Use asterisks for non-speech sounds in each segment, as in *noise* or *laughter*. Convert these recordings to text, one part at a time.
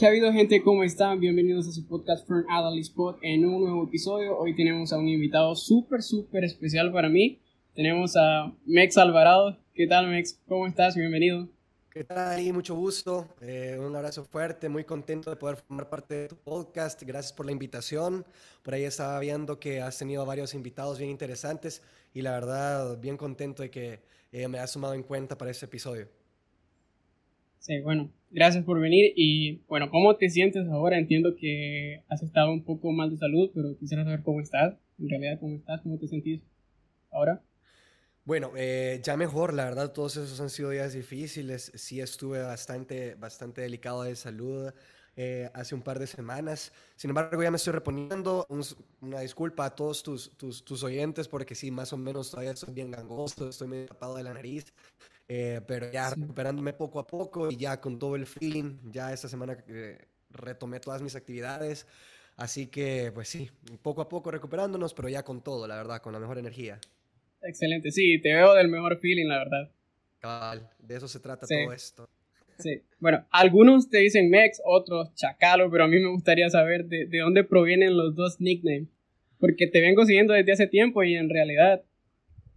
¿Qué ha habido gente? ¿Cómo están? Bienvenidos a su podcast Fern Adderley Spot en un nuevo episodio. Hoy tenemos a un invitado súper, súper especial para mí. Tenemos a Mex Alvarado. ¿Qué tal, Mex? ¿Cómo estás? Bienvenido. ¿Qué tal? Mucho gusto. Eh, un abrazo fuerte. Muy contento de poder formar parte de tu podcast. Gracias por la invitación. Por ahí estaba viendo que has tenido varios invitados bien interesantes y la verdad, bien contento de que eh, me has sumado en cuenta para este episodio. Sí, bueno, gracias por venir y bueno, ¿cómo te sientes ahora? Entiendo que has estado un poco mal de salud, pero quisiera saber cómo estás, en realidad cómo estás, cómo te sentís ahora. Bueno, eh, ya mejor, la verdad, todos esos han sido días difíciles, sí estuve bastante, bastante delicado de salud. Eh, hace un par de semanas. Sin embargo, ya me estoy reponiendo. una disculpa a todos tus, tus, tus, oyentes porque sí, más o menos todavía estoy bien gangoso, estoy medio tapado de la nariz. Eh, pero ya recuperándome poco a poco y ya con todo el feeling, ya esta semana retomé todas mis actividades. Así que, pues sí, poco a poco recuperándonos, pero ya con todo, la verdad, con la mejor energía. Excelente, sí, te veo del mejor feeling, la verdad. Cabal, de eso se trata todo esto. Sí, bueno, algunos te dicen Mex, otros Chacalo, pero a mí me gustaría saber de, de dónde provienen los dos nicknames. Porque te vengo siguiendo desde hace tiempo y en realidad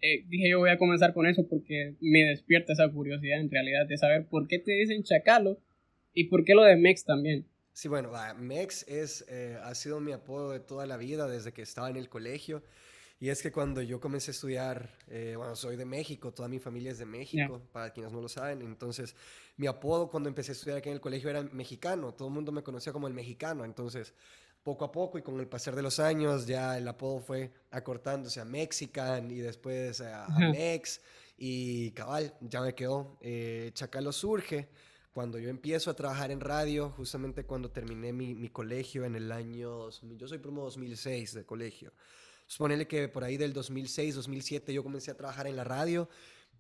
eh, dije yo voy a comenzar con eso porque me despierta esa curiosidad en realidad de saber por qué te dicen Chacalo y por qué lo de Mex también. Sí, bueno, Mex es, eh, ha sido mi apodo de toda la vida desde que estaba en el colegio. Y es que cuando yo comencé a estudiar, eh, bueno, soy de México, toda mi familia es de México, para quienes no lo saben. Entonces, mi apodo cuando empecé a estudiar aquí en el colegio era mexicano. Todo el mundo me conocía como el mexicano. Entonces, poco a poco y con el pasar de los años ya el apodo fue acortándose a Mexican y después a, Mex y cabal, ya me quedó. Eh, Chacalo surge cuando yo empiezo a trabajar en radio, justamente cuando terminé mi, mi colegio en el año, yo soy promo 2006 de colegio. Suponele que por ahí del 2006, 2007 yo comencé a trabajar en la radio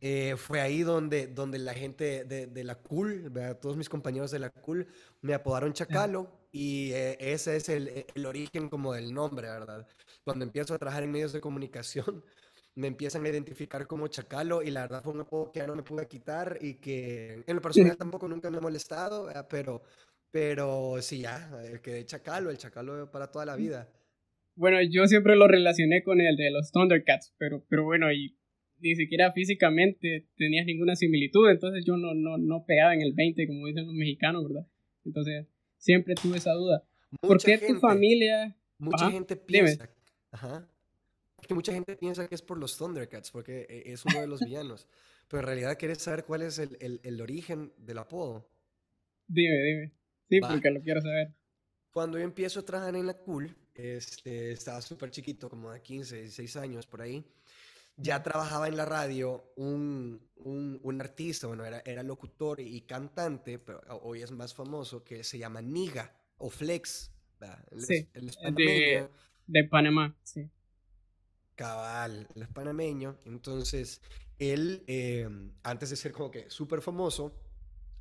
eh, fue ahí donde, donde la gente de, de la Cool, todos mis compañeros de la Cool, me apodaron Chacalo y eh, ese es el, el, origen como del nombre, ¿verdad? Cuando empiezo a trabajar en medios de comunicación, *laughs* me empiezan a identificar como Chacalo y la verdad fue un apodo que ya no me pude quitar y que en lo personal tampoco nunca me ha molestado, pero, pero sí, ya, el que de Chacalo, el Chacalo para toda la vida. Bueno, yo siempre lo relacioné con el de los Thundercats, pero, pero bueno, y ni siquiera físicamente tenías ninguna similitud, entonces yo no, no, no pegaba en el 20, como dicen los mexicanos, ¿verdad? Entonces, siempre tuve esa duda. ¿Por qué tu familia... Mucha gente piensa... Ajá. Que mucha gente piensa que es por los Thundercats, porque e, es uno de los *laughs* villanos. Pero en realidad quieres saber cuál es el, el, el origen del apodo. Dime, dime. Sí, porque lo quiero saber. Cuando yo empiezo a trabajar en la Cool, este, estaba súper chiquito, como de 15, 16 años por ahí ya trabajaba en la radio un, un, un artista, bueno, era, era, locutor y cantante, pero hoy es más famoso, que se llama Niga o Flex. sí, de, de, Panamá, sí. Cabal, el panameño. Entonces, él, eh, antes de ser como que súper famoso,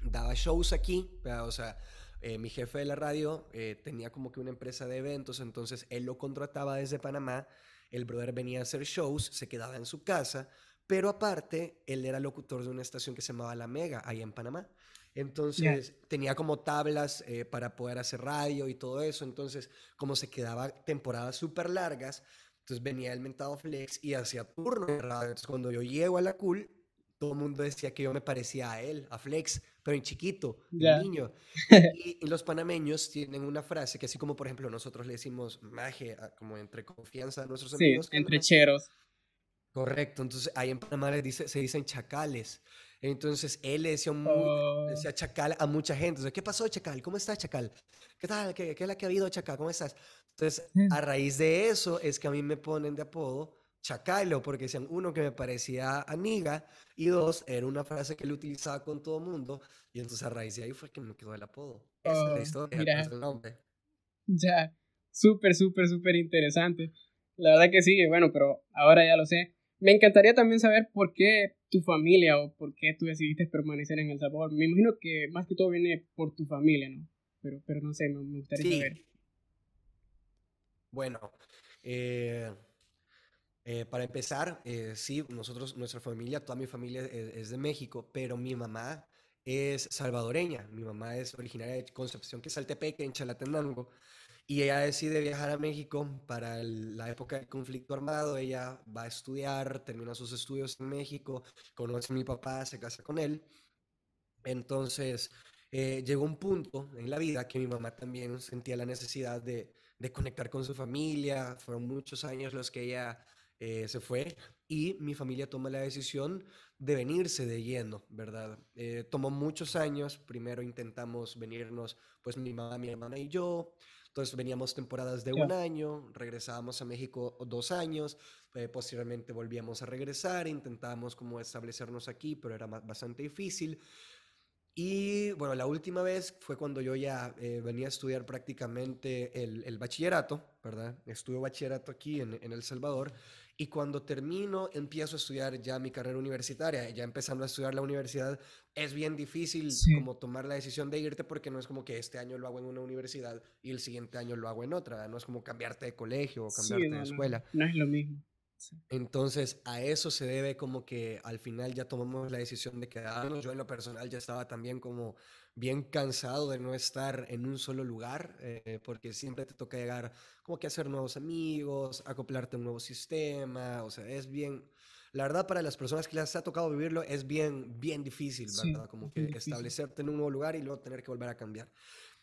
daba shows aquí, o sea, eh, mi jefe de la radio eh, tenía como que una empresa de eventos, entonces él lo contrataba desde Panamá el brother venía a hacer shows, se quedaba en su casa, pero aparte, él era locutor de una estación que se llamaba La Mega, ahí en Panamá. Entonces tenía como tablas eh, para poder hacer radio y todo eso. Entonces, como se quedaba temporadas súper largas, entonces venía el mentado Flex y hacía turno de radio. Entonces, cuando yo llego a la cool, todo el mundo decía que yo me parecía a él, a Flex, pero en chiquito, en niño. *laughs* y, los panameños tienen una frase que así como, por ejemplo, nosotros le decimos maje, como entre confianza a nuestros amigos. Sí, entre cheros. Correcto, entonces ahí en Panamá dice, se dicen chacales. Entonces él le decía, oh. decía chacal a mucha gente. Entonces, ¿qué pasó, chacal? ¿Cómo estás, chacal? ¿Qué tal? ¿Qué, ¿Qué es la que ha habido, chacal? ¿Cómo estás? Entonces, *laughs* a raíz de eso es que a mí me ponen de apodo Chacalo, porque decían, uno, que me parecía amiga, y dos, era una frase que él utilizaba con todo el mundo, y entonces a raíz de ahí fue que me quedó el apodo. Esa es la oh, historia, mira. el nombre. Ya, súper, súper, súper interesante. La verdad que sí, bueno, pero ahora ya lo sé. Me encantaría también saber por qué tu familia o por qué tú decidiste permanecer en El Salvador. Me imagino que más que todo viene por tu familia, ¿no? Pero, pero no sé, me, gustaría saber. Bueno, eh, eh, para empezar, eh, sí, nosotros, nuestra familia, toda mi familia es, de México, pero mi mamá es salvadoreña. Mi mamá es originaria de Concepción, que es Saltepeque, en Chalatenango. Y ella decide viajar a México para la época del conflicto armado. Ella va a estudiar, termina sus estudios en México, conoce a mi papá, se casa con él. Entonces, eh, llegó un punto en la vida que mi mamá también sentía la necesidad de, de conectar con su familia. Fueron muchos años los que ella eh, se fue y mi familia toma la decisión de venirse de lleno, ¿verdad? Eh, tomó muchos años. Primero intentamos venirnos, pues mi mamá, mi hermana y yo. Entonces veníamos temporadas de un año, regresábamos a México dos años, eh, posteriormente volvíamos a regresar, intentábamos como establecernos aquí, pero era bastante difícil. Y bueno, la última vez fue cuando yo ya eh, venía a estudiar prácticamente el, el, bachillerato, ¿verdad? Estudio bachillerato aquí en, en El Salvador. Y cuando termino, empiezo a estudiar ya mi carrera universitaria. Ya empezando a estudiar la universidad, es bien difícil como tomar la decisión de irte porque no es como que este año lo hago en una universidad y el siguiente año lo hago en otra. No es como cambiarte de colegio o cambiarte de escuela. No, es lo mismo. Entonces, a eso se debe como que al final ya tomamos la decisión de quedarnos. Yo en lo personal ya estaba también como bien cansado de no estar en un solo lugar, eh, porque siempre te toca llegar como que hacer nuevos amigos, acoplarte a un nuevo sistema, o sea, es bien, la verdad para las personas que les ha tocado vivirlo es bien, bien difícil, ¿verdad? como que establecerte en un nuevo lugar y luego tener que volver a cambiar.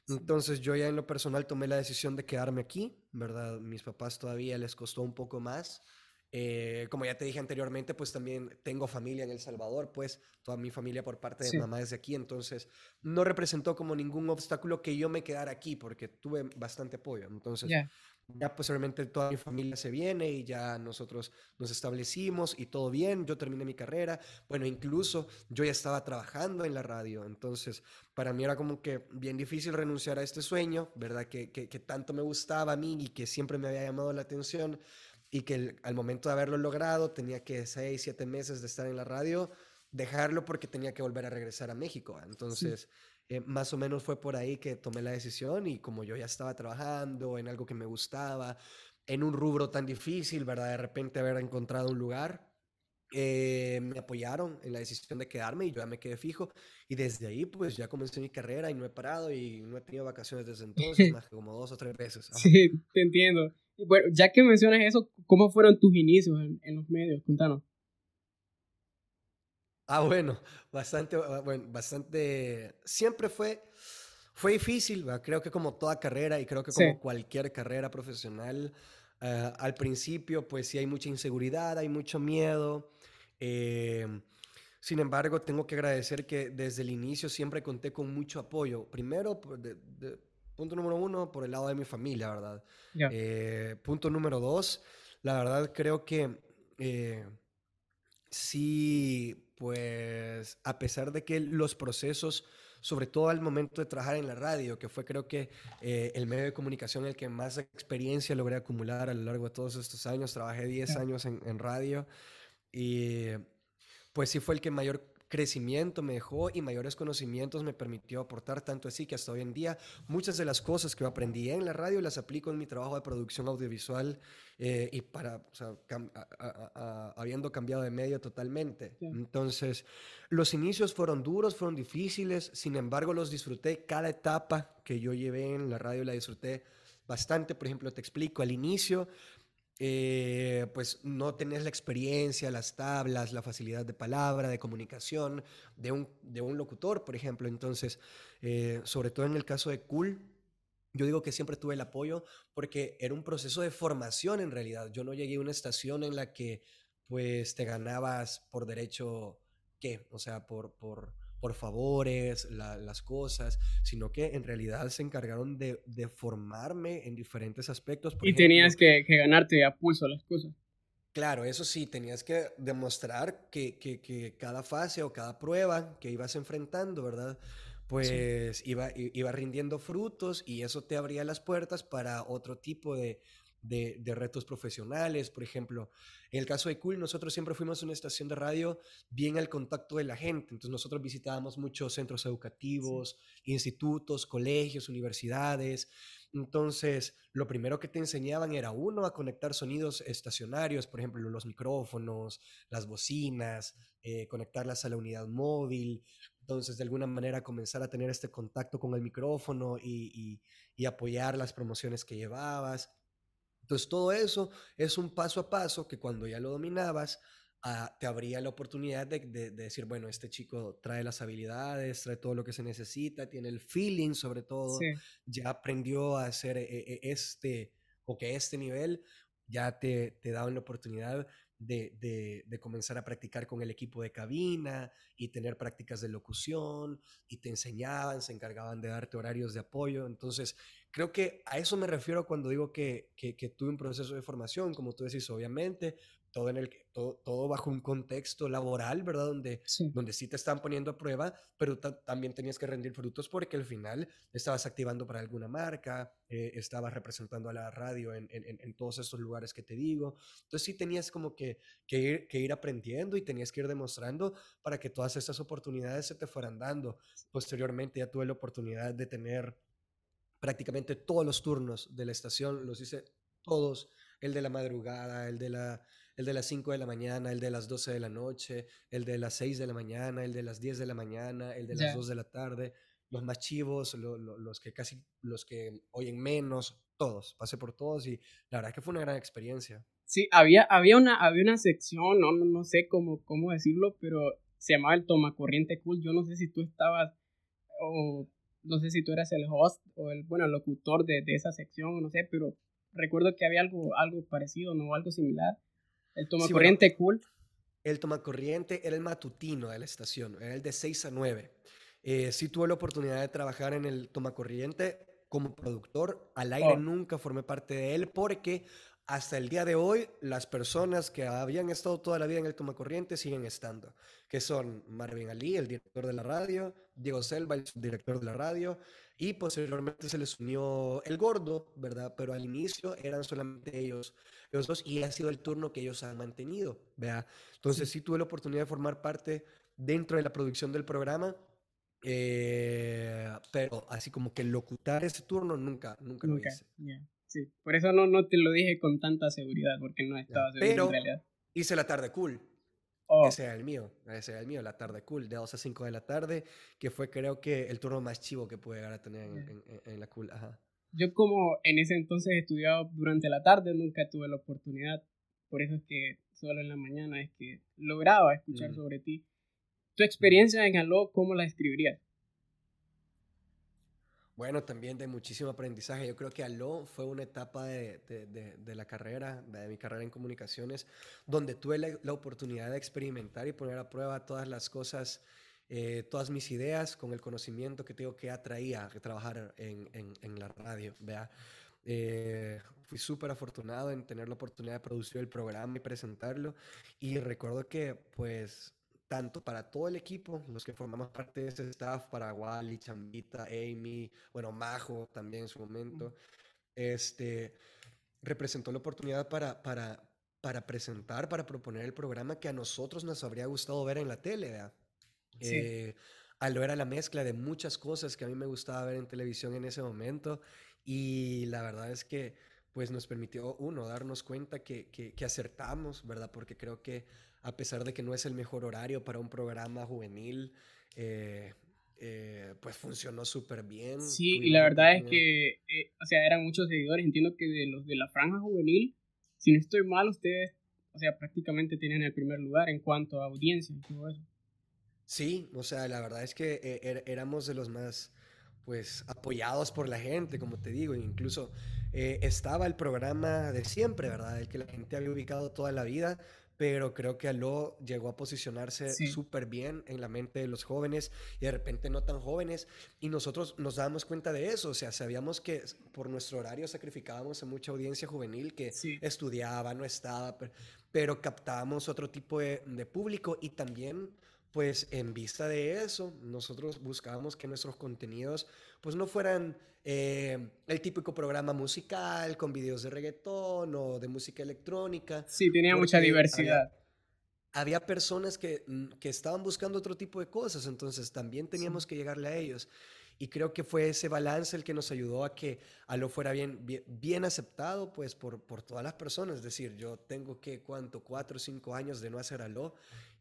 Entonces yo ya en lo personal tomé la decisión de quedarme aquí, ¿verdad? Mis papás todavía les costó un poco más. Eh, como ya te dije anteriormente, pues también tengo familia en El Salvador, pues toda mi familia por parte de mamá es de aquí, entonces no representó como ningún obstáculo que yo me quedara aquí porque tuve bastante apoyo. Entonces ya posteriormente toda mi familia se viene y ya nosotros nos establecimos y todo bien, yo terminé mi carrera, bueno, incluso yo ya estaba trabajando en la radio, entonces para mí era como que bien difícil renunciar a este sueño, ¿verdad? Que, que, que tanto me gustaba a mí y que siempre me había llamado la atención y que al momento de haberlo logrado tenía que seis, siete meses de estar en la radio, dejarlo porque tenía que volver a regresar a México. Entonces, eh, más o menos fue por ahí que tomé la decisión y como yo ya estaba trabajando en algo que me gustaba, en un rubro tan difícil, ¿verdad? De repente haber encontrado un lugar, eh, me apoyaron en la decisión de quedarme y yo ya me quedé fijo. Y desde ahí, pues ya comencé mi carrera y no he parado y no he tenido vacaciones desde entonces, *laughs* más que como dos o tres veces. Sí, te entiendo. Y bueno, ya que mencionas eso, ¿cómo fueron tus inicios en, los medios? Cuéntanos. Ah, bueno, bastante, ah, bueno, bastante, siempre fue, fue difícil, creo que como toda carrera y creo que como cualquier carrera profesional, ah, al principio pues sí hay mucha inseguridad, hay mucho miedo. Eh, sin embargo, tengo que agradecer que desde el inicio siempre conté con mucho apoyo. Primero, de, Punto número uno, por el lado de mi familia, ¿verdad? Eh, punto número dos, la verdad creo que eh, sí, pues a pesar de que los procesos, sobre todo al momento de trabajar en la radio, que fue creo que eh, el medio de comunicación el que más experiencia logré acumular a lo largo de todos estos años, trabajé 10 años en, en radio y pues sí fue el que mayor crecimiento me dejó y mayores conocimientos me permitió aportar tanto así que hasta hoy en día muchas de las cosas que aprendí en la radio las aplico en mi trabajo de producción audiovisual eh, y para, o sea, habiendo cambiado de medio totalmente. Entonces, los inicios fueron duros, fueron difíciles, sin embargo los disfruté, cada etapa que yo llevé en la radio la disfruté bastante, por ejemplo, te explico, al inicio eh, pues no tenés la experiencia, las tablas, la facilidad de palabra, de comunicación de un, de un locutor, por ejemplo. Entonces, eh, sobre todo en el caso de Cool, yo digo que siempre tuve el apoyo porque era un proceso de formación en realidad. Yo no llegué a una estación en la que pues te ganabas por derecho, ¿qué? O sea, por, por, por favores, las cosas, sino que en realidad se encargaron de, de formarme en diferentes aspectos. y tenías que, que, ganarte a pulso las cosas. Claro, eso sí, tenías que demostrar que, que, que cada fase o cada prueba que ibas enfrentando, ¿verdad? Pues iba, iba rindiendo frutos y eso te abría las puertas para otro tipo de, de, retos profesionales. Por ejemplo, en el caso de Cool, nosotros siempre fuimos una estación de radio bien al contacto de la gente. Entonces nosotros visitábamos muchos centros educativos, institutos, colegios, universidades. Entonces, lo primero que te enseñaban era uno a conectar sonidos estacionarios, por ejemplo, los micrófonos, las bocinas, eh, conectarlas a la unidad móvil, Entonces, de alguna manera, comenzar a tener este contacto con el micrófono y, y, apoyar las promociones que llevabas. Entonces, todo eso es un paso a paso que cuando ya lo dominabas, ah, te abría la oportunidad de, de, decir, bueno, este chico trae las habilidades, trae todo lo que se necesita, tiene el feeling sobre todo, ya aprendió a hacer e, e, este, o que este nivel ya te, te daban la oportunidad de, de, comenzar a practicar con el equipo de cabina y tener prácticas de locución y te enseñaban, se encargaban de darte horarios de apoyo. Entonces, creo que a eso me refiero cuando digo que, que, que tuve un proceso de formación, como tú decís, obviamente, todo, en el, todo, todo bajo un contexto laboral, ¿verdad? Donde sí, donde sí te están poniendo a prueba, pero también tenías que rendir frutos porque al final estabas activando para alguna marca, eh, estabas representando a la radio en, en, en, todos estos lugares que te digo. Entonces sí tenías como que, que, ir, que ir aprendiendo y tenías que ir demostrando para que todas estas oportunidades se te fueran dando. Posteriormente ya tuve la oportunidad de tener prácticamente todos los turnos de la estación, los hice todos, el de la madrugada, el de la el de las 5 de la mañana, el de las 12 de la noche, el de las 6 de la mañana, el de las 10 de la mañana, el de las 2 de la tarde, los más chivos, los que casi, los que oyen menos, todos, pasé por todos y la verdad que fue una gran experiencia. Sí, había, había, una, había una sección, no, no, sé cómo, cómo decirlo, pero se llamaba el Toma Corriente Cool, yo no sé si tú estabas, o no sé si tú eras el host o el, bueno, el locutor de, de esa sección, no sé, pero recuerdo que había algo, algo parecido, ¿no? Algo similar el toma corriente cool. El toma corriente era el matutino de la estación, era el de 6 a 9. Eh, sí tuve la oportunidad de trabajar en el toma corriente como productor. Al aire oh. nunca formé parte de él porque hasta el día de hoy las personas que habían estado toda la vida en el toma corriente siguen estando, que son Marvin Ali, el director de la radio, Diego Selva, el director de la radio, y posteriormente se les unió el gordo, ¿verdad? Pero al inicio eran solamente ellos, los dos y ha sido el turno que ellos han mantenido, ¿verdad? Entonces sí, tuve la oportunidad de formar parte dentro de la producción del programa, eh, pero así como que locutar ese turno nunca, nunca, lo hice. Sí, por eso no, no te lo dije con tanta seguridad, porque no estaba seguro pero en realidad. Hice la tarde cool. Oh. Ese era el mío, ese era el mío, la tarde cool, de 2 a 5 de la tarde, que fue creo que el turno más chivo que pude llegar a tener en, en, la cool. Ajá. Yo como en ese entonces estudiaba durante la tarde, nunca tuve la oportunidad, por eso es que solo en la mañana es que lograba escuchar sobre ti. ¿Tu experiencia en Aló, cómo la describirías? Bueno, también de muchísimo aprendizaje. Yo creo que Aló fue una etapa de, de, la carrera, de mi carrera en comunicaciones, donde tuve la, oportunidad de experimentar y poner a prueba todas las cosas, eh, todas mis ideas con el conocimiento que tengo que atraía a trabajar en, en, en la radio. ¿vea? Eh, fui súper afortunado en tener la oportunidad de producir el programa y presentarlo. Y recuerdo que, pues, tanto para todo el equipo, los que formamos parte de ese staff, para Wally, Chambita, Amy, bueno, Majo también en su momento, este, representó la oportunidad para, para, para presentar, para proponer el programa que a nosotros nos habría gustado ver en la tele, ¿verdad? Sí. Eh, Aló era la mezcla de muchas cosas que a mí me gustaba ver en televisión en ese momento y la verdad es que pues nos permitió, uno, darnos cuenta que, que, que acertamos, ¿verdad? Porque creo que a pesar de que no es el mejor horario para un programa juvenil, eh, eh, pues funcionó súper bien. Sí, y la verdad es que, eh, o sea, eran muchos seguidores. Entiendo que de los de la franja juvenil, si no estoy mal, ustedes, o sea, prácticamente tienen el primer lugar en cuanto a audiencia y todo eso. Sí, o sea, la verdad es que er, éramos de los más, pues, apoyados por la gente, como te digo, incluso estaba el programa de siempre, ¿verdad? El que la gente había ubicado toda la vida, pero creo que Aló llegó a posicionarse súper bien en la mente de los jóvenes y de repente no tan jóvenes y nosotros nos dábamos cuenta de eso, o sea, sabíamos que por nuestro horario sacrificábamos a mucha audiencia juvenil que estudiaba, no estaba, pero, captábamos otro tipo de, de público y también pues en vista de eso, nosotros buscábamos que nuestros contenidos pues no fueran eh, el típico programa musical con videos de reggaetón o de música electrónica. Sí, tenía mucha diversidad. Había, personas que, mm, que, estaban buscando otro tipo de cosas, entonces también teníamos que llegarle a ellos. Y creo que fue ese balance el que nos ayudó a que Aló fuera bien, bien, aceptado pues por, por todas las personas. Es decir, yo tengo que, ¿cuánto? Cuatro o cinco años de no hacer Aló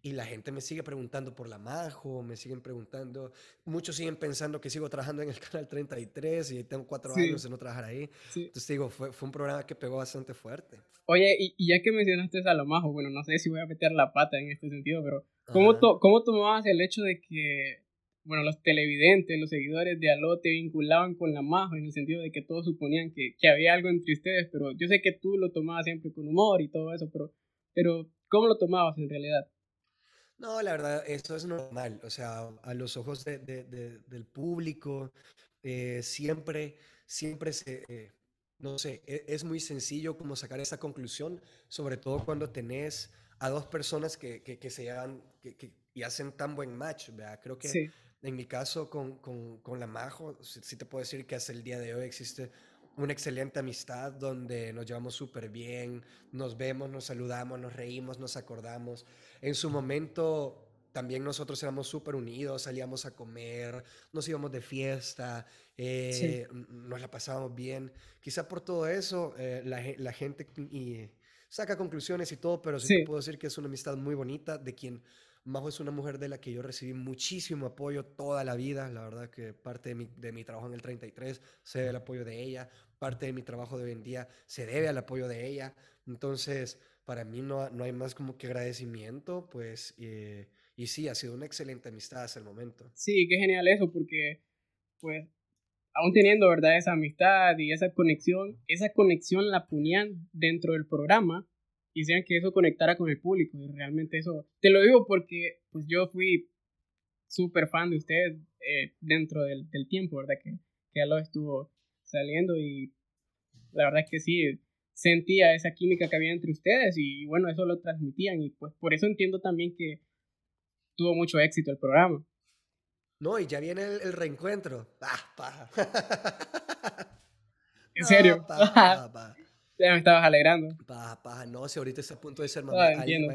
y la gente me sigue preguntando por la Majo, me siguen preguntando, muchos siguen pensando que sigo trabajando en el *laughs* canal 33 y tengo cuatro años de no trabajar ahí. Entonces digo, fue, fue, un programa que pegó bastante fuerte. Oye, y, y, ya que mencionaste a la Majo, bueno, no sé si voy a meter la pata en este sentido, pero ¿cómo, to ¿cómo tomabas el hecho de que, bueno, los televidentes, los seguidores de Aló te vinculaban con la Majo en el sentido de que todos suponían que, que había algo entre ustedes, pero yo sé que tú lo tomabas siempre con humor y todo eso, pero, pero ¿cómo lo tomabas en realidad? No, la verdad, esto es normal. O sea, a los ojos de, de, del público, eh, siempre, siempre se, eh, no sé, e, es, muy sencillo como sacar esa conclusión, sobre todo cuando tenés a dos personas que, que, que se llevan que, que, y hacen tan buen match, ¿verdad? Creo que en mi caso con, con, con la Majo, sí, te puedo decir que hasta el día de hoy existe una excelente amistad donde nos llevamos súper bien, nos vemos, nos saludamos, nos reímos, nos acordamos. En su momento también nosotros éramos súper unidos, salíamos a comer, nos íbamos de fiesta, eh, nos la pasábamos bien. Quizá por todo eso eh, la, la, gente y, saca conclusiones y todo, pero sí, puedo decir que es una amistad muy bonita de quien Majo es una mujer de la que yo recibí muchísimo apoyo toda la vida. La verdad que parte de mi, de mi trabajo en el 33 se debe al apoyo de ella. Parte de mi trabajo de hoy en día se debe al apoyo de ella. Entonces, para mí no, no hay más como que agradecimiento, pues, y sí, ha sido una excelente amistad hasta el momento. Sí, qué genial eso, porque, pues, aún teniendo, ¿verdad? Esa amistad y esa conexión, esa conexión la ponían dentro del programa sean que eso conectara con el público. Y realmente eso, te lo digo porque, pues, yo fui súper fan de ustedes eh, dentro del, del, tiempo, ¿verdad? Que, que ya lo estuvo saliendo y la verdad es que sí, sentía esa química que había entre ustedes y, bueno, eso lo transmitían y pues por eso entiendo también que tuvo mucho éxito el programa. No, y ya viene el, reencuentro. Ah, paja. ¿En serio? Ya me estabas alegrando. Paja, paja. No, si ahorita está a punto de ser mamá.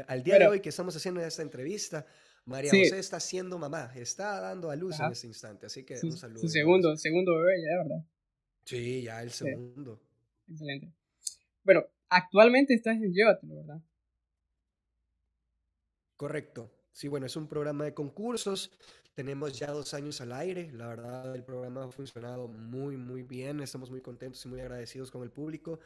al, día de hoy que estamos haciendo esta entrevista, María José está siendo mamá, está dando a luz en este instante, así que un saludo. Su segundo, segundo bebé ya, ¿verdad? Sí, ya el segundo. Excelente. Bueno, actualmente estás en Llévatelo, ¿verdad? Correcto. Sí, bueno, es un programa de concursos. Tenemos ya dos años al aire. La verdad, el programa ha funcionado muy, muy bien. Estamos muy contentos y muy agradecidos con el público.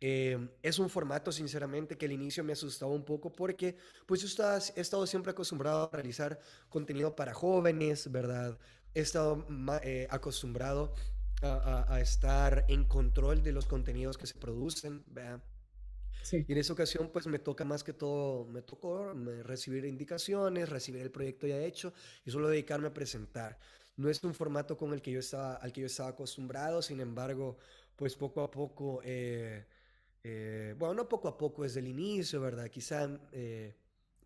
Eh, es un formato, sinceramente, que al inicio me asustaba un poco porque pues yo estaba, he estado siempre acostumbrado a realizar contenido para jóvenes, ¿verdad? He estado eh, acostumbrado a, estar en control de los contenidos que se producen, Y en esa ocasión, pues me toca más que todo, me tocó recibir indicaciones, recibir el proyecto ya hecho y solo dedicarme a presentar. No es un formato con el que yo estaba, al que yo estaba acostumbrado, sin embargo, pues poco a poco, eh, eh, bueno, no poco a poco desde el inicio, ¿verdad? Quizá eh,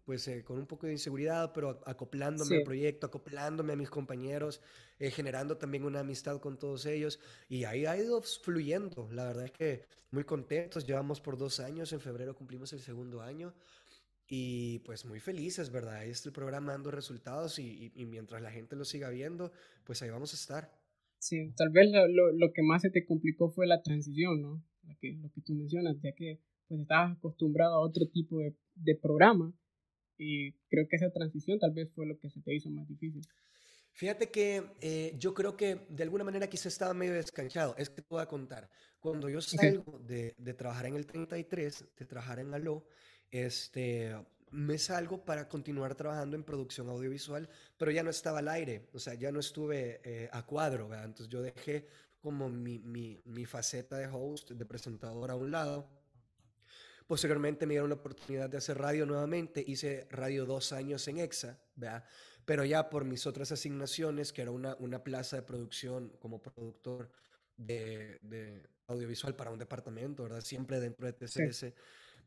pues eh, con un poco de inseguridad, pero acoplándome al proyecto, acoplándome a mis compañeros, generando también una amistad con todos ellos. Y ahí ha ido fluyendo. La verdad es que muy contentos. Llevamos por dos años. En febrero cumplimos el segundo año. Y pues muy felices, ¿verdad? Ahí está el programa dando resultados y, y, mientras la gente lo siga viendo, pues ahí vamos a estar. Sí, tal vez lo, lo, que más se te complicó fue la transición, ¿no? Lo que, lo que tú mencionas, ya que pues estabas acostumbrado a otro tipo de, de programa y creo que esa transición tal vez fue lo que se te hizo más difícil. Fíjate que eh, yo creo que de alguna manera quizá estaba medio descanchado. Es que te voy a contar. Cuando yo salgo de, de, trabajar en el 33, de trabajar en Aló, este, me salgo para continuar trabajando en producción audiovisual, pero ya no estaba al aire, o sea, ya no estuve eh, a cuadro, ¿verdad? Entonces yo dejé como mi, mi, mi faceta de host, de presentador a un lado Posteriormente me dieron la oportunidad de hacer radio nuevamente. Hice radio dos años en EXA, ¿verdad? Pero ya por mis otras asignaciones, que era una, una plaza de producción como productor de, de audiovisual para un departamento, ¿verdad? Siempre dentro de TCS.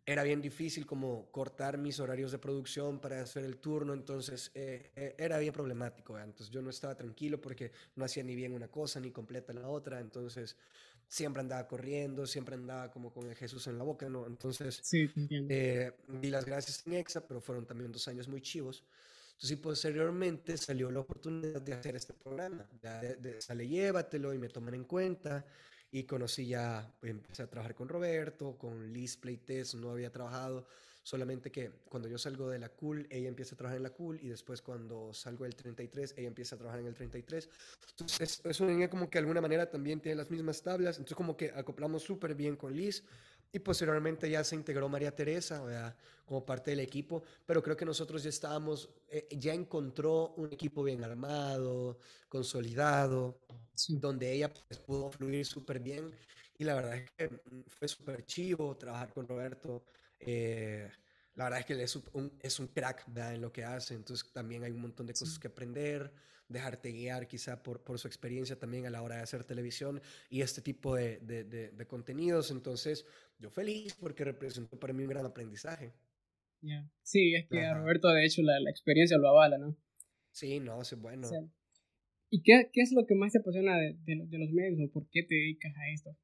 Era bien difícil como cortar mis horarios de producción para hacer el turno, entonces eh, eh, era bien problemático. Entonces yo no estaba tranquilo porque no hacía ni bien una cosa ni completa la otra. Entonces siempre andaba corriendo, siempre andaba como con el Jesús en la boca, ¿no? Entonces, sí. Eh, di las gracias en EXA, pero fueron también dos años muy chivos. Entonces, posteriormente salió la oportunidad de hacer este programa. De, de, sale, llévatelo y me toman en cuenta. Y conocí ya, empecé a trabajar con Roberto, con Liz Playtest, no había trabajado. Solamente que cuando yo salgo de la cool, ella empieza a trabajar en la cool y después cuando salgo del 33, ella empieza a trabajar en el 33. Entonces, eso como que de alguna manera también tiene las mismas tablas. Entonces, como que acoplamos súper bien con Liz. Y posteriormente ya se integró María Teresa como parte del equipo, pero creo que nosotros ya estábamos, eh, ya encontró un equipo bien armado, consolidado, donde ella pues, pudo fluir súper bien. Y la verdad es que mm, fue súper chivo trabajar con Roberto. Eh, la verdad es que él es un, es un crack en lo que hace, entonces también hay un montón de cosas que aprender, dejarte guiar quizá por, por su experiencia también a la hora de hacer televisión y este tipo de, de, de, contenidos. Entonces, yo feliz porque representó para mí un gran aprendizaje. Sí, es que a Roberto de hecho la, la, experiencia lo avala, ¿no? Sí, no, es bueno. ¿Y qué, qué, es lo que más te apasiona de, de los medios o por qué te dedicas a esto?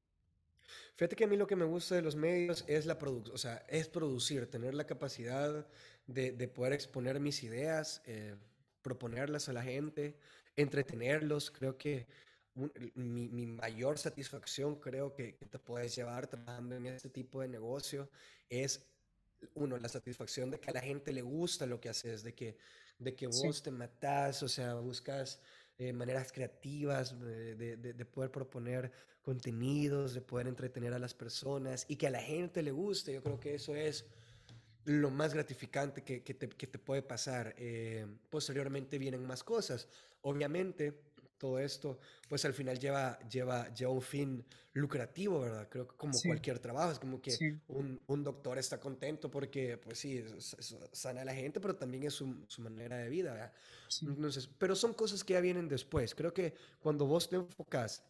Fíjate que a mí lo que me gusta de los medios es la producción, o sea, es producir, tener la capacidad de, de poder exponer mis ideas, eh, proponerlas a la gente, entretenerlos. Creo que mi, mi, mayor satisfacción, creo que, te puedes llevar trabajando en este tipo de negocio, es, uno, la satisfacción de que a la gente le gusta lo que haces, de que, de que vos te matás, o sea, buscas eh, maneras creativas eh, de, de, de, poder proponer contenidos, de poder entretener a las personas y que a la gente le guste. Yo creo que eso es lo más gratificante que, que, te, que te, puede pasar. Eh, posteriormente vienen más cosas. Obviamente, todo esto, pues al final lleva, lleva, lleva un fin lucrativo, ¿verdad? Creo que como cualquier trabajo, es como que un, un, doctor está contento porque, pues sí, sana a la gente, pero también es su, su manera de vida, ¿verdad? Entonces, pero son cosas que ya vienen después. Creo que cuando vos te enfocas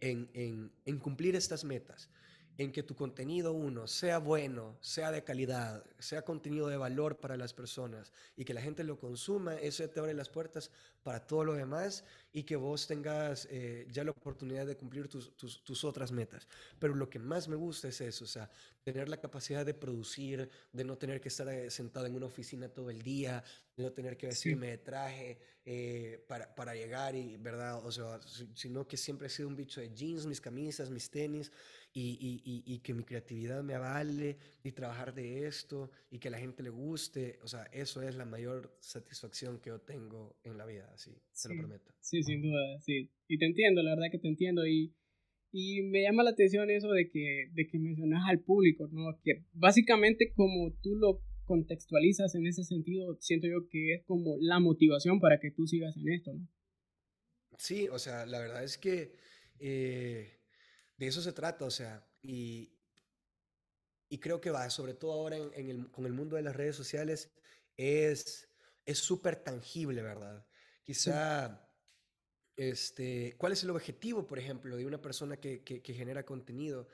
en, en, en cumplir estas metas, en que tu contenido, uno, sea bueno, sea de calidad, sea contenido de valor para las personas y que la gente lo consuma, eso te abre las puertas para todo lo demás y que vos tengas eh, ya la oportunidad de cumplir tus, tus, tus, otras metas. Pero lo que más me gusta es eso, o sea, tener la capacidad de producir, de no tener que estar eh, sentado en una oficina todo el día, de no tener que vestirme de traje eh, para, para llegar y, ¿verdad? O sea, sino que siempre he sido un bicho de jeans, mis camisas, mis tenis y, y, y, que mi creatividad me avale y trabajar de esto y que a la gente le guste. O sea, eso es la mayor satisfacción que yo tengo en la vida, así, sí, te lo prometo. Sí, sin duda, sí. Y te entiendo, la verdad que te entiendo. Y, y me llama la atención eso de que, de que mencionas al público, ¿no? Que básicamente como tú lo contextualizas en ese sentido, siento yo que es como la motivación para que tú sigas en esto, ¿no? Sí, o sea, la verdad es que... Eh, de eso se trata, o sea, y, y creo que va, sobre todo ahora en, el, con el mundo de las redes sociales, es súper tangible, ¿verdad? Quizá, este, ¿cuál es el objetivo, por ejemplo, de una persona que, que, que genera contenido?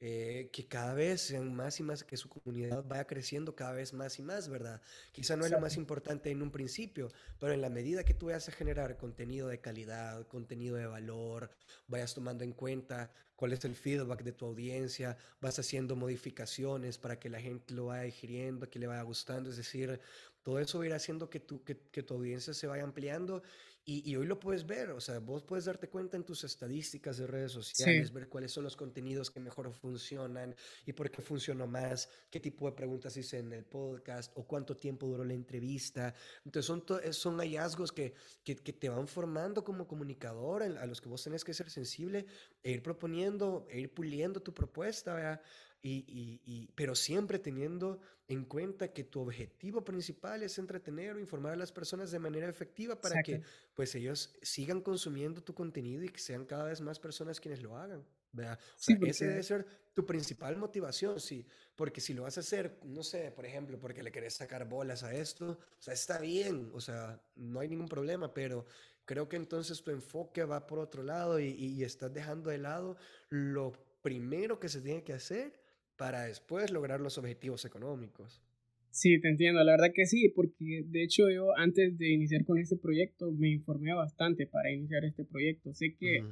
Eh, que cada vez sean más y más, que su comunidad vaya creciendo cada vez más y más, ¿verdad? Quizá no es lo más importante en un principio, pero en la medida que tú vayas a generar contenido de calidad, contenido de valor, vayas tomando en cuenta cuál es el feedback de tu audiencia, vas haciendo modificaciones para que la gente lo vaya digiriendo, que le vaya gustando, es decir, todo eso va a ir haciendo que tu, que, que tu audiencia se vaya ampliando y, hoy lo puedes ver, o sea, vos puedes darte cuenta en tus estadísticas de redes sociales, ver cuáles son los contenidos que mejor funcionan y por qué funcionó más, qué tipo de preguntas hice en el podcast o cuánto tiempo duró la entrevista. Entonces son, son hallazgos que, que, que, te van formando como comunicador a los que vos tenés que ser sensible e ir proponiendo, e ir puliendo tu propuesta, ¿verdad? Y, y, pero siempre teniendo en cuenta que tu objetivo principal es entretener o informar a las personas de manera efectiva para que pues ellos sigan consumiendo tu contenido y que sean cada vez más personas quienes lo hagan. ¿verdad? O sea, ese debe ser tu principal motivación, sí, porque si lo vas a hacer, no sé, por ejemplo, porque le querés sacar bolas a esto, o sea, está bien, o sea, no hay ningún problema, pero creo que entonces tu enfoque va por otro lado y, y estás dejando de lado lo primero que se tiene que hacer para después lograr los objetivos económicos. Sí, te entiendo, la verdad que sí, porque de hecho yo antes de iniciar con este proyecto me informé bastante para iniciar este proyecto. Sé que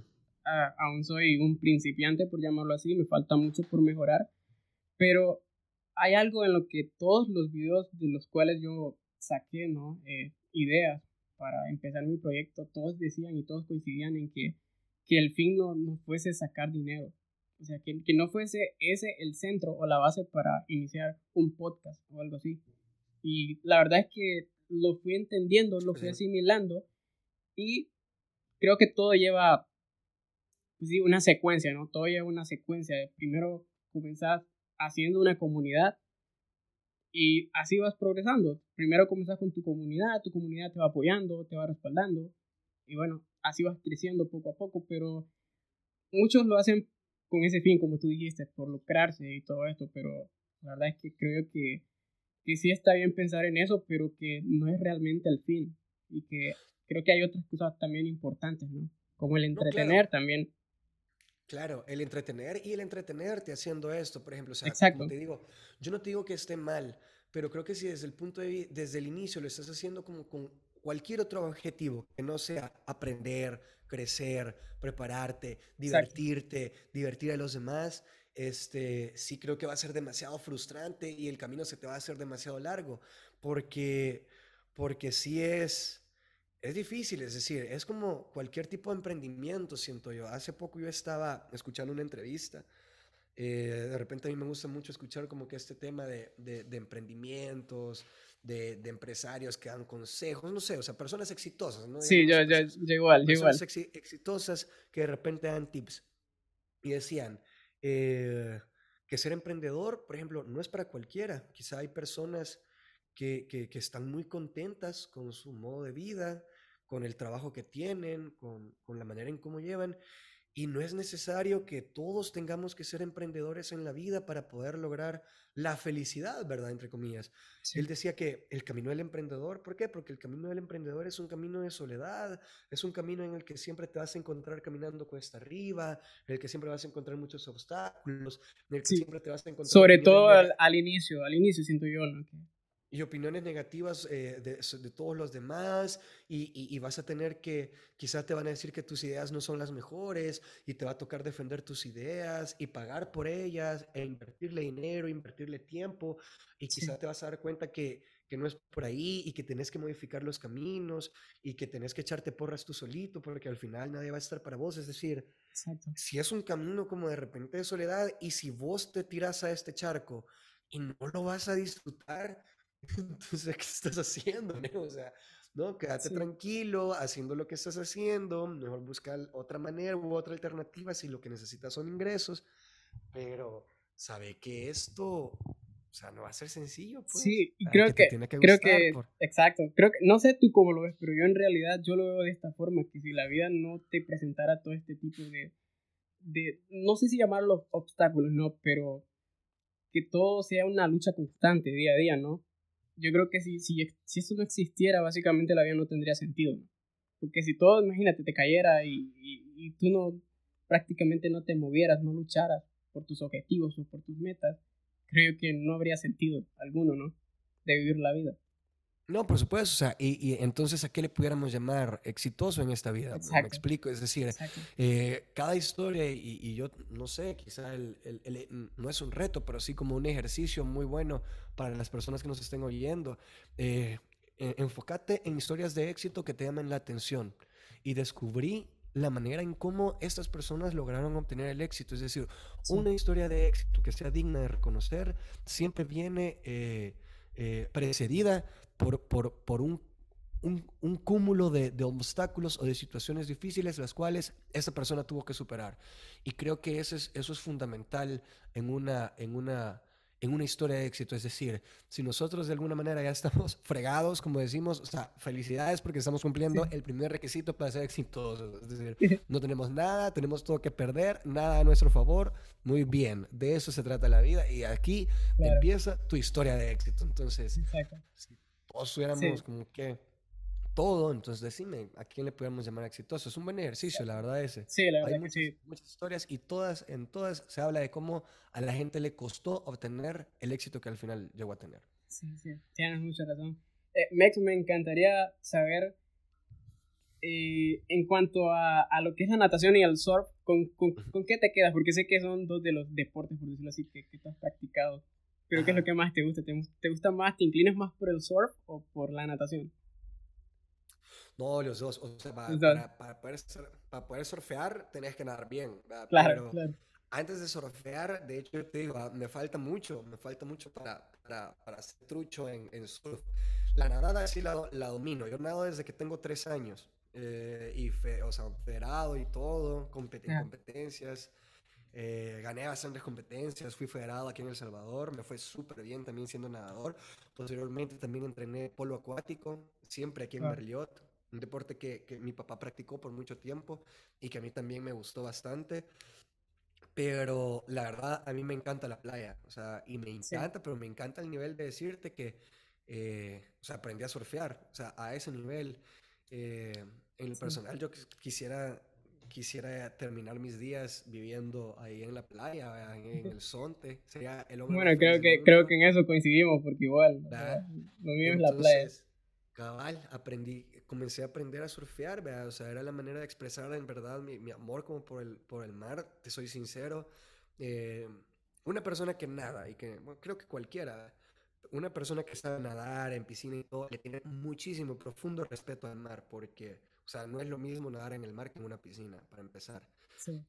aún soy un principiante, por llamarlo así, me falta mucho por mejorar, pero hay algo en lo que todos los videos de los cuales yo saqué, ¿no? Eh, ideas para empezar mi proyecto, todos decían y todos coincidían en que, que el fin no, no fuese sacar dinero. O sea, que, que no fuese ese el centro o la base para iniciar un podcast o algo así. Y la verdad es que lo fui entendiendo, lo fui asimilando y creo que todo lleva pues sí, una secuencia, ¿no? Todo lleva una secuencia. Primero comenzás haciendo una comunidad y así vas progresando. Primero comenzás con tu comunidad, tu comunidad te va apoyando, te va respaldando. Y bueno, así vas creciendo poco a poco, pero muchos lo hacen con ese fin, como tú dijiste, por lucrarse y todo esto, pero la verdad es que creo que, que sí está bien pensar en eso, pero que no es realmente el fin. Y que creo que hay otras cosas también importantes, ¿no? Como el entretener también. Claro, el entretener y el entretenerte haciendo esto, por ejemplo, o sea, como te digo, yo no te digo que esté mal, pero creo que si desde el punto de desde el inicio lo estás haciendo como con cualquier otro objetivo que no sea aprender, crecer, prepararte, divertirte, divertir a los demás, este, sí creo que va a ser demasiado frustrante y el camino se te va a hacer demasiado largo, porque, porque sí es, es difícil, es decir, es como cualquier tipo de emprendimiento, siento yo. Hace poco yo estaba escuchando una entrevista. Eh, de repente a mí me gusta mucho escuchar como que este tema de, de, emprendimientos, de, de, empresarios que dan consejos, no sé, o sea, personas exitosas, ¿no? Sí, yo, yo, yo, igual, personas exitosas que de repente dan tips. Y decían eh, que ser emprendedor, por ejemplo, no es para cualquiera. Quizá hay personas que, que, que están muy contentas con su modo de vida, con el trabajo que tienen, con, con, la manera en cómo llevan. Y no es necesario que todos tengamos que ser emprendedores en la vida para poder lograr la felicidad, ¿verdad? Entre comillas. Él decía que el camino del emprendedor, ¿por qué? Porque el camino del emprendedor es un camino de soledad, es un camino en el que siempre te vas a encontrar caminando cuesta arriba, en el que siempre vas a encontrar muchos obstáculos, en el que siempre te vas a encontrar... Sobre todo al, al, inicio, al inicio siento yo, ¿no? Y opiniones negativas eh, de, de, todos los demás y, y, vas a tener que, quizás te van a decir que tus ideas no son las mejores y te va a tocar defender tus ideas y pagar por ellas e invertirle dinero, invertirle tiempo y quizás te vas a dar cuenta que, que no es por ahí y que tenés que modificar los caminos y que tenés que echarte porras tú solito porque al final nadie va a estar para vos. Es decir, si es un camino como de repente de soledad y si vos te tiras a este charco y no lo vas a disfrutar, *laughs* entonces, ¿qué estás haciendo? O sea, no, quédate tranquilo haciendo lo que estás haciendo, mejor busca otra manera u otra alternativa si lo que necesitas son ingresos, pero sabe que esto, o sea, no va a ser sencillo, pues. Sí, y creo que, creo que, exacto, creo que, no sé tú cómo lo ves, pero yo en realidad yo lo veo de esta forma, que si la vida no te presentara todo este tipo de, de no sé si llamarlo obstáculos, no, pero que todo sea una lucha constante día a día, ¿no? Yo creo que si, si, si esto no existiera, básicamente la vida no tendría sentido. Porque si todo, imagínate, te cayera y, y, tú no prácticamente no te movieras, no lucharas por tus objetivos o por tus metas, creo que no habría sentido alguno, ¿no? De vivir la vida. No, por supuesto, o sea, y, entonces a qué le pudiéramos llamar exitoso en esta vida, me explico, es decir, eh, cada historia, y, yo no sé, quizá el, el, no es un reto, pero sí como un ejercicio muy bueno para las personas que nos estén oyendo, eh, enfócate en historias de éxito que te llamen la atención y descubrí la manera en cómo estas personas lograron obtener el éxito, es decir, una historia de éxito que sea digna de reconocer siempre viene... Eh, eh, precedida por, por, por un, un, un, cúmulo de, obstáculos o de situaciones difíciles las cuales esa persona tuvo que superar. Y creo que eso es, eso es fundamental en una, en una en una historia de éxito. Es decir, si nosotros de alguna manera ya estamos *laughs* fregados, como decimos, o sea, felicidades porque estamos cumpliendo el primer requisito para ser exitosos. Es decir, no tenemos nada, tenemos todo que perder, nada a nuestro favor. Muy bien, de eso se trata la vida y aquí empieza tu historia de éxito. Entonces, si todos tuviéramos como que todo, entonces decime a quién le podemos llamar exitoso. Es un buen ejercicio, la verdad ese. Sí, la verdad Hay muchas, muchas, historias y todas, en todas se habla de cómo a la gente le costó obtener el éxito que al final llegó a tener. Sí, sí, tienes mucha razón. Eh, Mex, me encantaría saber eh, en cuanto a, a, lo que es la natación y el surf, ¿con, con, ¿con, qué te quedas? Porque sé que son dos de los deportes, por decirlo así, que, que tú has practicado. Pero ¿qué es lo que más te gusta? ¿Te, ¿Te gusta más, te inclinas más por el surf o por la natación? No, los dos. O sea, para, para, poder, para poder, surfear tenés que nadar bien. Claro, claro. Antes de surfear, de hecho, te digo, ah, me falta mucho, me falta mucho para, para, para ser trucho en, en surf. La nadada sí la, la, domino. Yo nado desde que tengo tres años. Eh, y, fe, o sea, federado y todo, compet ah. competencias. Eh, gané bastantes competencias, fui federado aquí en El Salvador, me fue súper bien también siendo nadador. Posteriormente también entrené polo acuático, siempre aquí en Berliot, un deporte que, que, mi papá practicó por mucho tiempo y que a mí también me gustó bastante. Pero la verdad, a mí me encanta la playa, o sea, y me encanta, pero me encanta el nivel de decirte que, eh, o sea, aprendí a surfear, o sea, a ese nivel. Eh, en el personal, yo quisiera quisiera terminar mis días viviendo ahí en la playa, en, el Sonte. Sería el Bueno, creo que, creo que en eso coincidimos, porque igual, lo mío es la playa. Cabal, aprendí, comencé a aprender a surfear, o sea, era la manera de expresar en verdad mi, mi amor como por el, por el mar, te soy sincero. Eh, una persona que nada, y que creo que cualquiera, una persona que sabe nadar en piscina y todo, le tiene muchísimo, profundo respeto al mar, porque o sea, no es lo mismo nadar en el mar que en una piscina, para empezar.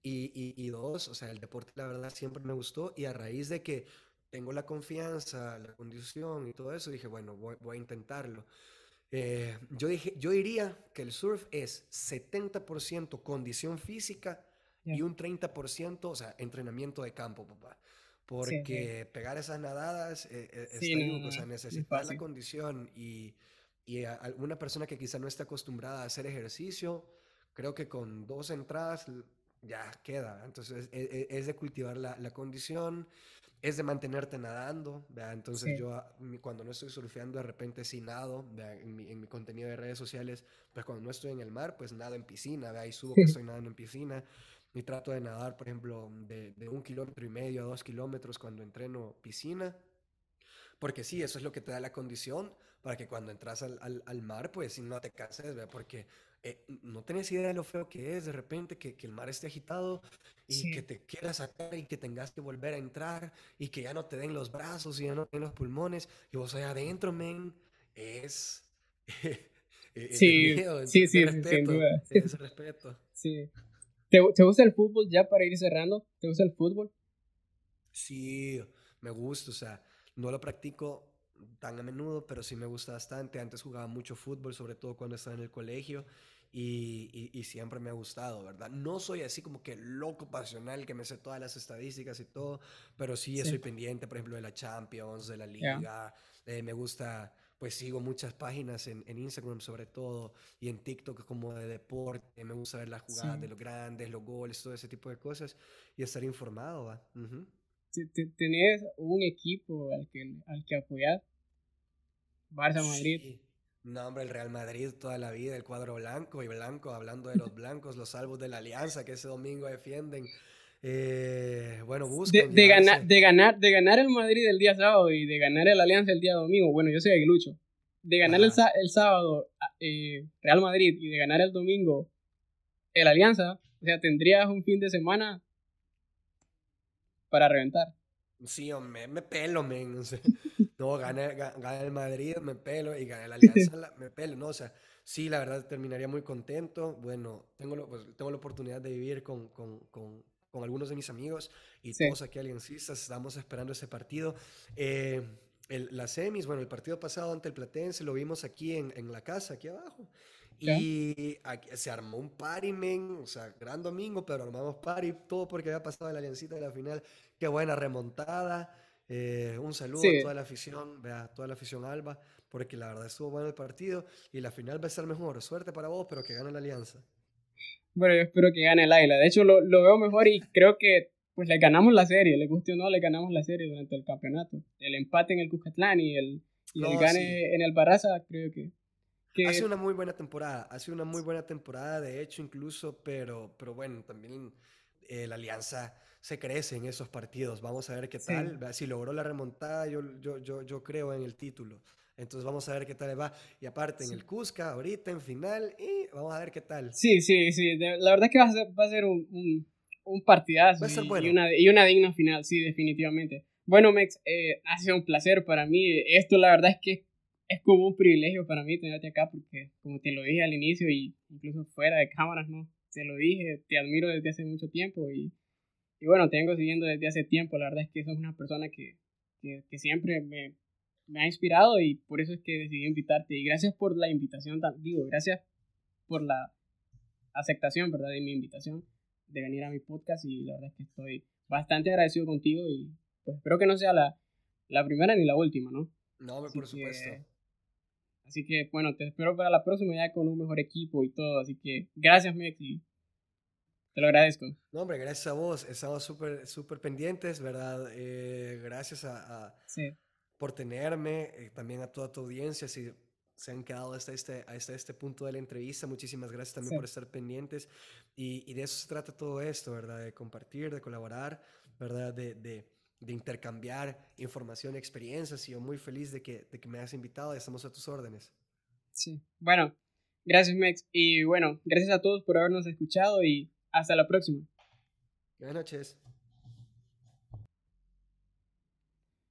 Y, y, y, dos, o sea, el deporte la verdad siempre me gustó y a raíz de que tengo la confianza, la condición y todo eso, dije, bueno, voy, voy a intentarlo. Eh, yo, dije, yo diría que el surf es 70% condición física y un 30%, o sea, entrenamiento de campo, papá. Porque pegar esas nadadas eh, eh está o sea, necesitas la condición y y a una persona que quizá no está acostumbrada a hacer ejercicio, creo que con dos entradas ya queda. Entonces e, e, es, de cultivar la, la, condición, es de mantenerte nadando. Entonces yo cuando no estoy surfeando de repente sí nado en mi, en, mi, contenido de redes sociales, pues cuando no estoy en el mar, pues nado en piscina, ¿verdad? y subo que estoy nadando en piscina. Y trato de nadar, por ejemplo, de, de un kilómetro y medio a dos kilómetros cuando entreno piscina. Porque sí, eso es lo que te da la condición para que cuando entras al, al, al mar, pues no te canses. Porque eh, no tenés idea de lo feo que es de repente que, que el mar esté agitado y que te quieras sacar y que tengas que volver a entrar y que ya no te den los brazos y ya no te den los pulmones y vos allá adentro, men, es... *laughs* sí, sí, sí, sin duda. Es *laughs* respeto. Sí. ¿Te, ¿Te gusta el fútbol ya para ir cerrando? ¿Te gusta el fútbol? Sí, me gusta, o sea, no lo practico tan a menudo, pero sí me gusta bastante. Antes jugaba mucho fútbol, sobre todo cuando estaba en el colegio, y, y, siempre me ha gustado, ¿verdad? No soy así como que loco pasional, que me sé todas las estadísticas y todo, pero sí, estoy pendiente, por ejemplo, de la Champions, de la Liga. Eh, me gusta, pues sigo muchas páginas en, en, Instagram sobre todo, y en TikTok como de deporte. Me gusta ver las jugadas de los grandes, los goles, todo ese tipo de cosas, y estar informado, ¿va? ¿Tenés un equipo al que, al que apoyar? Barça Madrid. No, hombre, el Real Madrid toda la vida, el cuadro blanco y blanco, hablando de los *laughs* blancos, los salvos de la Alianza que ese domingo defienden. Eh, bueno, buscan. De, ganar, de, ganar, de ganar el Madrid el día sábado y de ganar el Alianza el día domingo, bueno, yo soy aguilucho. De ganar el, el, sábado eh, Real Madrid y de ganar el domingo el Alianza, o sea, tendrías un fin de semana para reventar. Sí, hombre, me pelo, men. *laughs* no, gana, el Madrid, me pelo, y gana el Alianza, me pelo, ¿no? O sea, sí, la verdad terminaría muy contento. Bueno, tengo, pues, tengo la oportunidad de vivir con, con, con, con algunos de mis amigos y todos aquí aliancistas estamos esperando ese partido. Eh, el, las semis, bueno, el partido pasado ante el Platense lo vimos aquí en, en la casa, aquí abajo. Y aquí, se armó un party, men, o sea, gran domingo, pero armamos party, todo porque había pasado la aliancita de la final. Qué buena remontada. Eh, un saludo a toda la afición, vea, toda la afición Alba, porque la verdad estuvo bueno el partido y la final va a ser mejor. Suerte para vos, pero que gane la alianza. Bueno, yo espero que gane el Águila. De hecho, lo, lo, veo mejor y creo que pues le ganamos la serie, le guste o no, le ganamos la serie durante el campeonato. El empate en el Cuscatlán y el, y el gane en el Barraza, creo que que... Hace una muy buena temporada, hace una muy buena temporada, de hecho, incluso, pero, pero bueno, también eh, la alianza se crece en esos partidos. Vamos a ver qué tal. Si logró la remontada, yo, yo, yo, yo creo en el título. Entonces vamos a ver qué tal va. Y aparte, en el Cusca, ahorita en final, y vamos a ver qué tal. Sí, sí, sí. La verdad es que va a ser, va a ser un, un, un partidazo. Va a ser bueno. y, una, y una digna final, sí, definitivamente. Bueno, Mex, eh, ha sido un placer para mí. Esto la verdad es que es como un privilegio para mí tenerte acá porque, como te lo dije al inicio y incluso fuera de cámaras, ¿no? Te lo dije, te admiro desde hace mucho tiempo y, y bueno, te vengo siguiendo desde hace tiempo. La verdad es que sos una persona que, que, que siempre me, me, ha inspirado y por eso es que decidí invitarte. Y gracias por la invitación, digo, gracias por la aceptación, ¿verdad? De mi invitación de venir a mi podcast y la verdad es que estoy bastante agradecido contigo y pues espero que no sea la, la primera ni la última, ¿no? No, por supuesto. Así que bueno, te espero para la próxima ya con un mejor equipo y todo. Así que gracias, Mex, y te lo agradezco. No, hombre, gracias a vos. Estamos súper súper pendientes, ¿verdad? Eh, gracias a, por tenerme, eh, también a toda tu audiencia. Si se han quedado hasta este, hasta este punto de la entrevista, muchísimas gracias también por estar pendientes. Y, y, de eso se trata todo esto, ¿verdad? De compartir, de colaborar, ¿verdad? De, de de intercambiar información, experiencias y yo muy feliz de que, de que me hayas invitado y estamos a tus órdenes. Sí, bueno, gracias Mex y bueno, gracias a todos por habernos escuchado y hasta la próxima. Buenas noches.